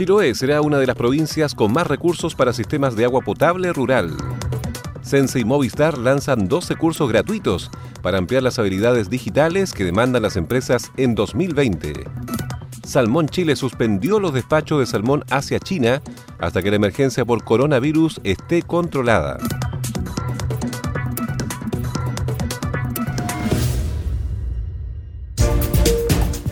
Chiloé será una de las provincias con más recursos para sistemas de agua potable rural. Sense y Movistar lanzan 12 cursos gratuitos para ampliar las habilidades digitales que demandan las empresas en 2020. Salmón Chile suspendió los despachos de salmón hacia China hasta que la emergencia por coronavirus esté controlada.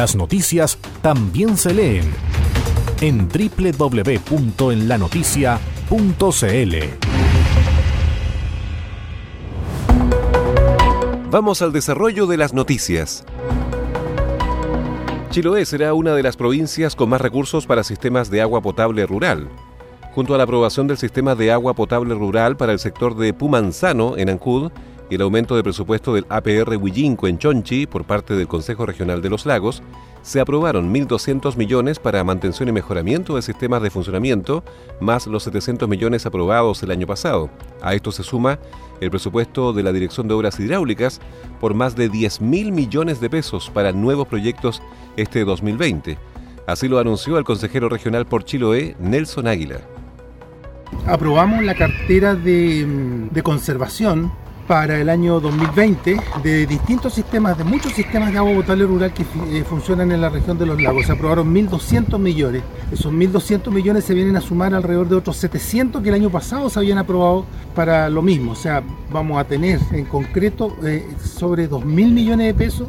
Las noticias también se leen en www.enlanoticia.cl. Vamos al desarrollo de las noticias. Chiloé será una de las provincias con más recursos para sistemas de agua potable rural. Junto a la aprobación del sistema de agua potable rural para el sector de Pumanzano en Ancud, y el aumento de presupuesto del APR Huillinco en Chonchi por parte del Consejo Regional de los Lagos, se aprobaron 1.200 millones para mantención y mejoramiento de sistemas de funcionamiento, más los 700 millones aprobados el año pasado. A esto se suma el presupuesto de la Dirección de Obras Hidráulicas por más de 10.000 millones de pesos para nuevos proyectos este 2020. Así lo anunció el consejero regional por Chiloé, Nelson Águila. Aprobamos la cartera de, de conservación para el año 2020 de distintos sistemas, de muchos sistemas de agua potable rural que eh, funcionan en la región de los lagos. Se aprobaron 1.200 millones. Esos 1.200 millones se vienen a sumar alrededor de otros 700 que el año pasado se habían aprobado para lo mismo. O sea, vamos a tener en concreto eh, sobre 2.000 millones de pesos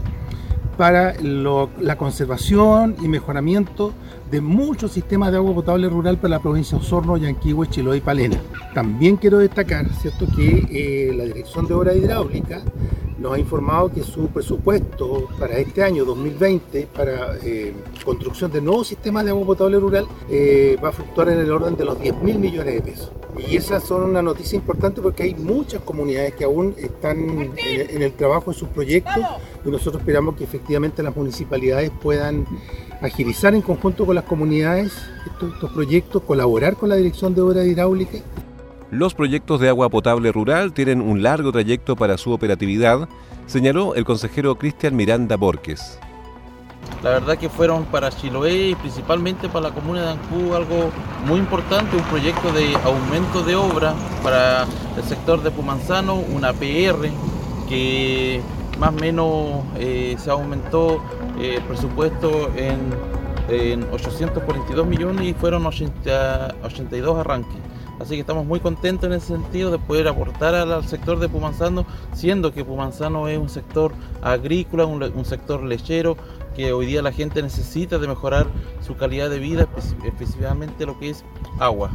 para la conservación y mejoramiento de muchos sistemas de agua potable rural para la provincia de Osorno, Yanquihue, Chiloé y Palena. También quiero destacar ¿cierto? que eh, la Dirección de Obras Hidráulicas nos ha informado que su presupuesto para este año 2020 para eh, construcción de nuevos sistemas de agua potable rural eh, va a fluctuar en el orden de los 10 mil millones de pesos. Y esas son una noticia importante porque hay muchas comunidades que aún están en, el trabajo de sus proyectos y nosotros esperamos que efectivamente las municipalidades puedan agilizar en conjunto con las comunidades estos, estos proyectos, colaborar con la Dirección de Obras Hidráulicas los proyectos de agua potable rural tienen un largo trayecto para su operatividad, señaló el consejero Cristian Miranda Borges. La verdad que fueron para Chiloé y principalmente para la comuna de Ancú algo muy importante, un proyecto de aumento de obra para el sector de Pumanzano, una PR que más o menos eh, se aumentó eh, el presupuesto en, 842 millones y fueron 82 arranques. Así que estamos muy contentos en ese sentido de poder aportar al, sector de Pumanzano, siendo que Pumanzano es un sector agrícola, un, sector lechero, que hoy día la gente necesita de mejorar su calidad de vida, específicamente lo que es agua.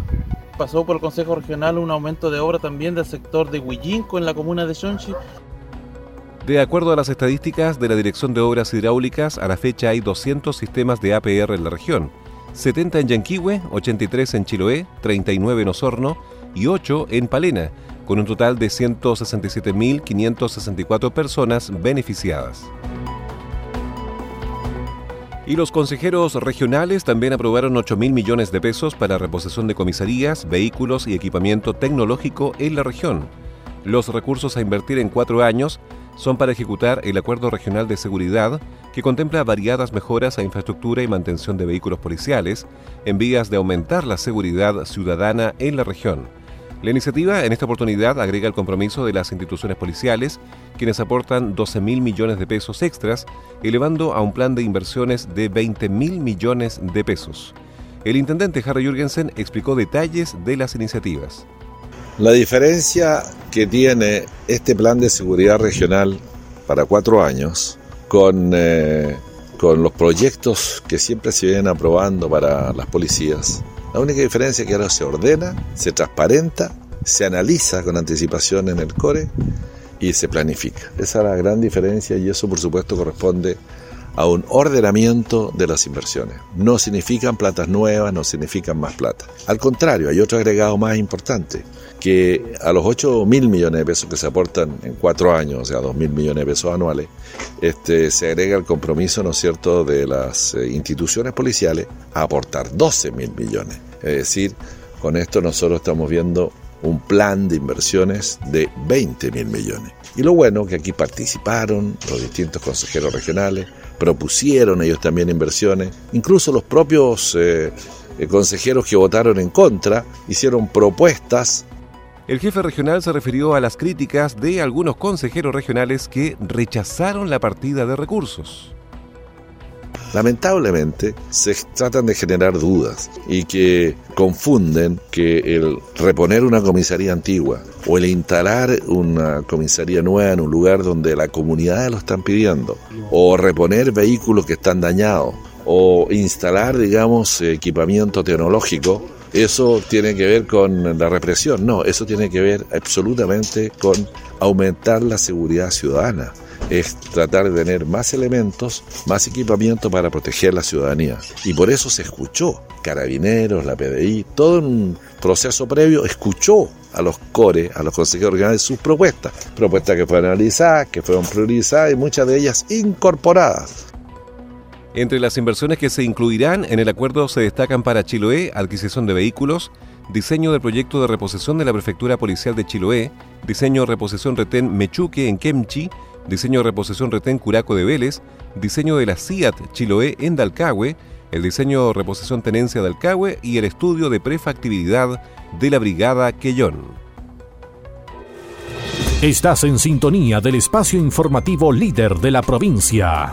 Pasó por el Consejo Regional un aumento de obra también del sector de Huillinco en la comuna de Xonchi. De acuerdo a las estadísticas de la Dirección de Obras Hidráulicas, a la fecha hay 200 sistemas de APR en la región 70 en Yanquihue, 83 en Chiloé, 39 en Osorno y 8 en Palena, con un total de 167.564 personas beneficiadas. Y los consejeros regionales también aprobaron 8.000 millones de pesos para reposición de comisarías, vehículos y equipamiento tecnológico en la región. Los recursos a invertir en cuatro años son para ejecutar el Acuerdo Regional de Seguridad, que contempla variadas mejoras a infraestructura y mantención de vehículos policiales en vías de aumentar la seguridad ciudadana en la región. La iniciativa en esta oportunidad agrega el compromiso de las instituciones policiales, quienes aportan 12 mil millones de pesos extras, elevando a un plan de inversiones de 20 mil millones de pesos. El intendente Harry Jürgensen explicó detalles de las iniciativas. La diferencia que tiene este plan de seguridad regional para cuatro años con, eh, con los proyectos que siempre se vienen aprobando para las policías la única diferencia es que ahora se ordena, se transparenta, se analiza con anticipación en el core y se planifica. Esa es la gran diferencia y eso por supuesto corresponde a un ordenamiento de las inversiones. No significan platas nuevas, no significan más plata. Al contrario, hay otro agregado más importante, que a los 8 mil millones de pesos que se aportan en cuatro años, o sea, 2 mil millones de pesos anuales, este, se agrega el compromiso, ¿no cierto?, de las eh, instituciones policiales a aportar 12 mil millones. Es decir, con esto nosotros estamos viendo un plan de inversiones de 20 mil millones. Y lo bueno que aquí participaron los distintos consejeros regionales, propusieron ellos también inversiones, incluso los propios eh, eh, consejeros que votaron en contra hicieron propuestas. El jefe regional se refirió a las críticas de algunos consejeros regionales que rechazaron la partida de recursos. Lamentablemente se tratan de generar dudas y que confunden que el reponer una comisaría antigua o el instalar una comisaría nueva en un lugar donde la comunidad lo están pidiendo o reponer vehículos que están dañados o instalar, digamos, equipamiento tecnológico eso tiene que ver con la represión. No, eso tiene que ver absolutamente con aumentar la seguridad ciudadana es tratar de tener más elementos, más equipamiento para proteger la ciudadanía. Y por eso se escuchó. Carabineros, la PDI, todo un proceso previo escuchó a los core, a los consejeros regionales, sus propuestas. Propuestas que fueron analizadas, que fueron priorizadas y muchas de ellas incorporadas. Entre las inversiones que se incluirán en el acuerdo se destacan para Chiloé adquisición de vehículos, diseño del proyecto de reposición de la Prefectura Policial de Chiloé, diseño reposición retén Mechuque en Kemchi, diseño de reposición retén Curaco de Vélez, diseño de la CIAT Chiloé en Dalcahue, el diseño reposición tenencia de Dalcahue y el estudio de prefactibilidad de la Brigada Quellón. Estás en sintonía del espacio informativo líder de la provincia.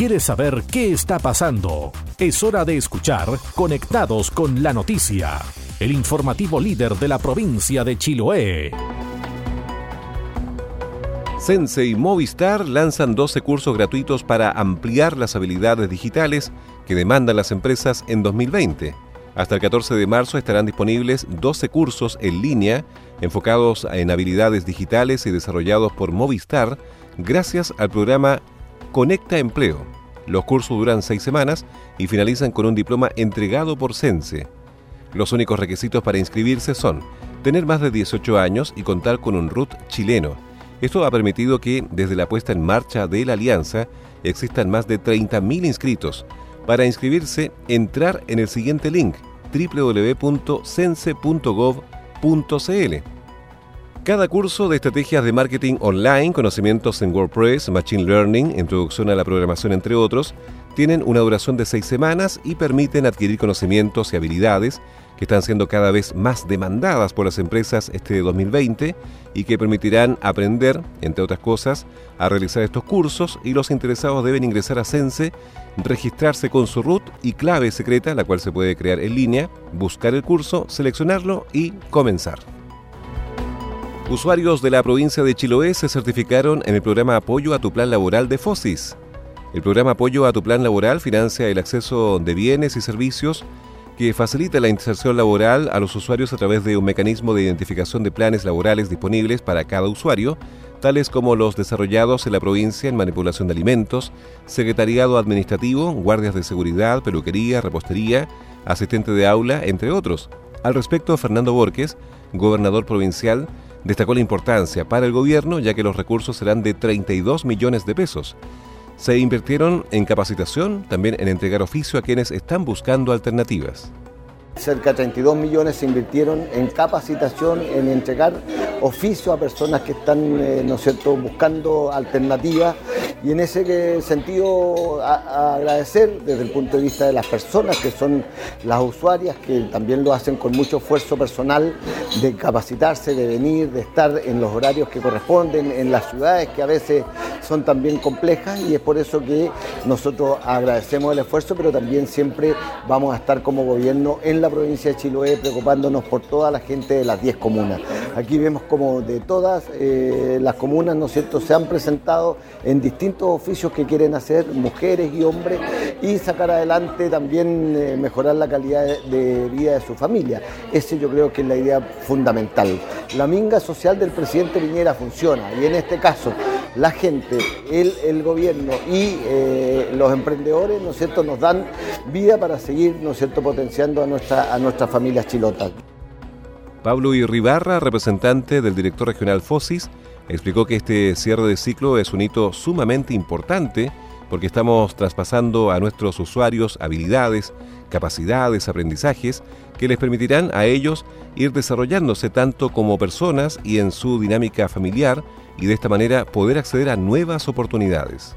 ¿Quieres saber qué está pasando? Es hora de escuchar Conectados con la Noticia, el informativo líder de la provincia de Chiloé. Sense y Movistar lanzan 12 cursos gratuitos para ampliar las habilidades digitales que demandan las empresas en 2020. Hasta el 14 de marzo estarán disponibles 12 cursos en línea enfocados en habilidades digitales y desarrollados por Movistar gracias al programa Conecta Empleo. Los cursos duran seis semanas y finalizan con un diploma entregado por Sense. Los únicos requisitos para inscribirse son tener más de 18 años y contar con un RUT chileno. Esto ha permitido que, desde la puesta en marcha de la alianza, existan más de 30.000 inscritos. Para inscribirse, entrar en el siguiente link www.sense.gov.cl. Cada curso de estrategias de marketing online, conocimientos en WordPress, Machine Learning, introducción a la programación, entre otros, tienen una duración de seis semanas y permiten adquirir conocimientos y habilidades que están siendo cada vez más demandadas por las empresas este 2020 y que permitirán aprender, entre otras cosas, a realizar estos cursos y los interesados deben ingresar a Sense, registrarse con su root y clave secreta, la cual se puede crear en línea, buscar el curso, seleccionarlo y comenzar. Usuarios de la provincia de Chiloé se certificaron en el programa Apoyo a tu Plan Laboral de FOSIS. El programa Apoyo a tu Plan Laboral financia el acceso de bienes y servicios que facilita la inserción laboral a los usuarios a través de un mecanismo de identificación de planes laborales disponibles para cada usuario, tales como los desarrollados en la provincia en manipulación de alimentos, secretariado administrativo, guardias de seguridad, peluquería, repostería, asistente de aula, entre otros. Al respecto, Fernando Borges, gobernador provincial, destacó la importancia para el gobierno ya que los recursos serán de 32 millones de pesos se invirtieron en capacitación, también en entregar oficio a quienes están buscando alternativas. Cerca de 32 millones se invirtieron en capacitación, en entregar oficio a personas que están eh, ¿no cierto? buscando alternativas y en ese sentido agradecer desde el punto de vista de las personas que son las usuarias, que también lo hacen con mucho esfuerzo personal de capacitarse, de venir, de estar en los horarios que corresponden, en las ciudades que a veces son también complejas y es por eso que nosotros agradecemos el esfuerzo, pero también siempre vamos a estar como gobierno en la provincia de Chiloé preocupándonos por toda la gente de las 10 comunas. Aquí vemos como de todas eh, las comunas, ¿no es cierto?, se han presentado en distintos oficios que quieren hacer mujeres y hombres y sacar adelante también eh, mejorar la calidad de, vida de su familia. Ese yo creo que es la idea fundamental. La minga social del presidente Piñera funciona y en este caso la gente, el, gobierno y eh, los emprendedores, ¿no es cierto?, nos dan vida para seguir, ¿no cierto?, potenciando a, nuestra, a nuestras familias chilotas. Pablo Irribarra, representante del director regional FOSIS, explicó que este cierre de ciclo es un hito sumamente importante porque estamos traspasando a nuestros usuarios habilidades, capacidades, aprendizajes que les permitirán a ellos ir desarrollándose tanto como personas y en su dinámica familiar y de esta manera poder acceder a nuevas oportunidades.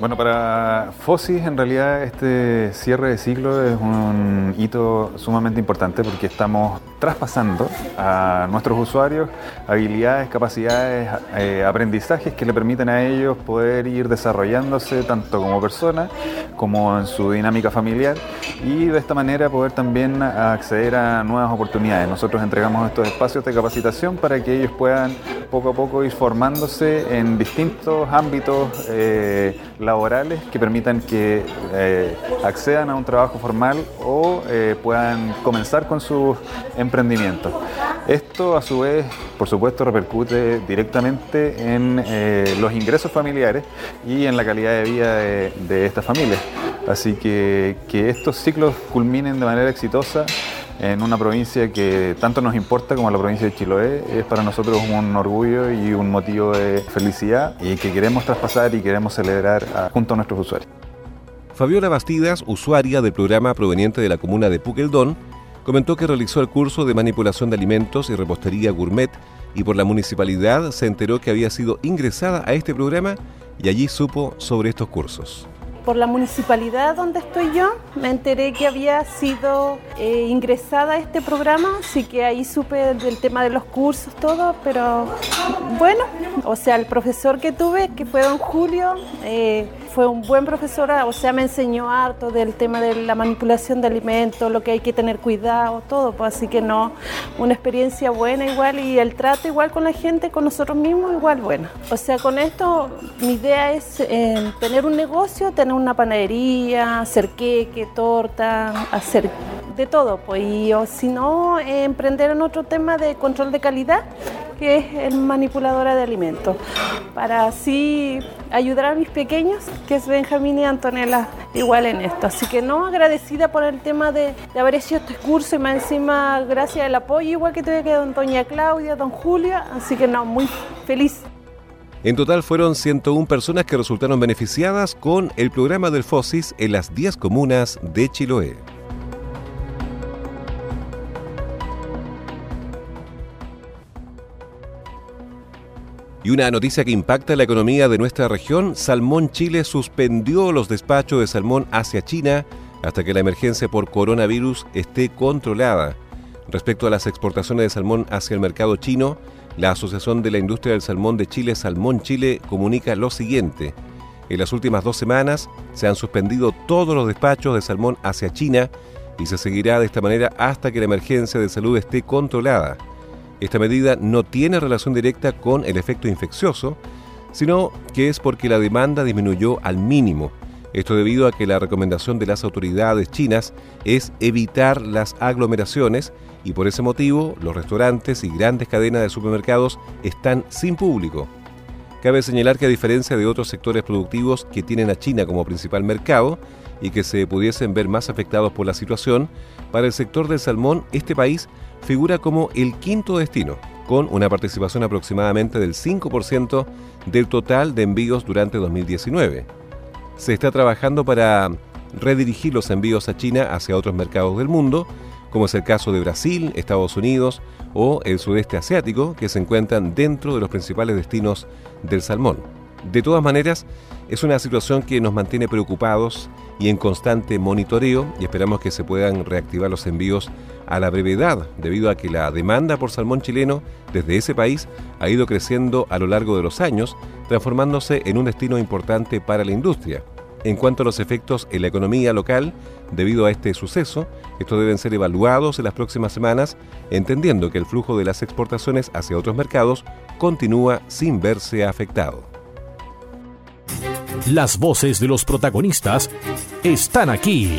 Bueno, para FOSIS en realidad este cierre de ciclo es un hito sumamente importante porque estamos traspasando a nuestros usuarios habilidades, capacidades, eh, aprendizajes que le permiten a ellos poder ir desarrollándose tanto como persona como en su dinámica familiar y de esta manera poder también acceder a nuevas oportunidades. Nosotros entregamos estos espacios de capacitación para que ellos puedan poco a poco ir formándose en distintos ámbitos eh, laborales que permitan que eh, accedan a un trabajo formal o eh, puedan comenzar con sus emprendimientos. Esto a su vez, por supuesto, repercute directamente en eh, los ingresos familiares y en la calidad de vida de, estas familias. Así que que estos ciclos culminen de manera exitosa en una provincia que tanto nos importa como la provincia de Chiloé. Es para nosotros un orgullo y un motivo de felicidad y que queremos traspasar y queremos celebrar junto a nuestros usuarios. Fabiola Bastidas, usuaria del programa proveniente de la comuna de Puqueldón, comentó que realizó el curso de manipulación de alimentos y repostería gourmet y por la municipalidad se enteró que había sido ingresada a este programa y allí supo sobre estos cursos. Por la municipalidad donde estoy yo, me enteré que había sido eh, ingresada a este programa, así que ahí supe del tema de los cursos, todo, pero bueno, o sea, el profesor que tuve, que fue don Julio, eh, fue un buen profesor, o sea, me enseñó harto del tema de la manipulación de alimentos, lo que hay que tener cuidado, todo, pues así que no, una experiencia buena igual y el trato igual con la gente, con nosotros mismos igual bueno. O sea, con esto mi idea es eh, tener un negocio, tener una panadería, hacer queque, torta, hacer de todo, pues, y o si no, eh, emprender en otro tema de control de calidad que es el manipuladora de alimentos, para así ayudar a mis pequeños, que es Benjamín y Antonella, igual en esto. Así que no agradecida por el tema de, haber hecho este curso y más encima gracias al apoyo igual que tuve que don doña Claudia, don Julia, así que no, muy feliz. En total fueron 101 personas que resultaron beneficiadas con el programa del FOSIS en las 10 comunas de Chiloé. Y una noticia que impacta la economía de nuestra región, Salmón Chile suspendió los despachos de salmón hacia China hasta que la emergencia por coronavirus esté controlada. Respecto a las exportaciones de salmón hacia el mercado chino, la Asociación de la Industria del Salmón de Chile, Salmón Chile, comunica lo siguiente. En las últimas dos semanas se han suspendido todos los despachos de salmón hacia China y se seguirá de esta manera hasta que la emergencia de salud esté controlada. Esta medida no tiene relación directa con el efecto infeccioso, sino que es porque la demanda disminuyó al mínimo. Esto debido a que la recomendación de las autoridades chinas es evitar las aglomeraciones y por ese motivo los restaurantes y grandes cadenas de supermercados están sin público. Cabe señalar que a diferencia de otros sectores productivos que tienen a China como principal mercado y que se pudiesen ver más afectados por la situación, para el sector del salmón este país figura como el quinto destino, con una participación aproximadamente del 5% del total de envíos durante 2019. Se está trabajando para redirigir los envíos a China hacia otros mercados del mundo, como es el caso de Brasil, Estados Unidos o el sudeste asiático, que se encuentran dentro de los principales destinos del salmón. De todas maneras, es una situación que nos mantiene preocupados y en constante monitoreo y esperamos que se puedan reactivar los envíos a la brevedad, debido a que la demanda por salmón chileno desde ese país ha ido creciendo a lo largo de los años, transformándose en un destino importante para la industria. En cuanto a los efectos en la economía local, debido a este suceso, estos deben ser evaluados en las próximas semanas, entendiendo que el flujo de las exportaciones hacia otros mercados continúa sin verse afectado. Las voces de los protagonistas están aquí.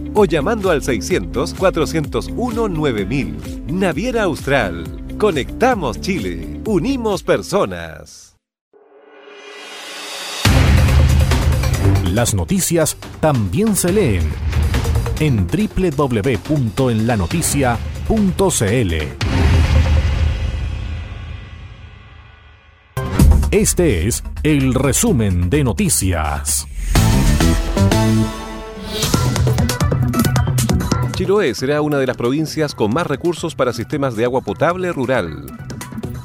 o llamando al 600-401-9000. Naviera Austral. Conectamos Chile. Unimos personas. Las noticias también se leen en www.enlanoticia.cl. Este es el resumen de noticias. Chiloé será una de las provincias con más recursos para sistemas de agua potable rural.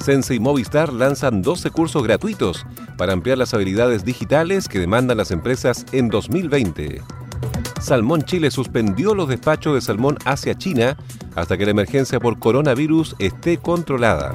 Sense y Movistar lanzan 12 cursos gratuitos para ampliar las habilidades digitales que demandan las empresas en 2020. Salmón Chile suspendió los despachos de salmón hacia China hasta que la emergencia por coronavirus esté controlada.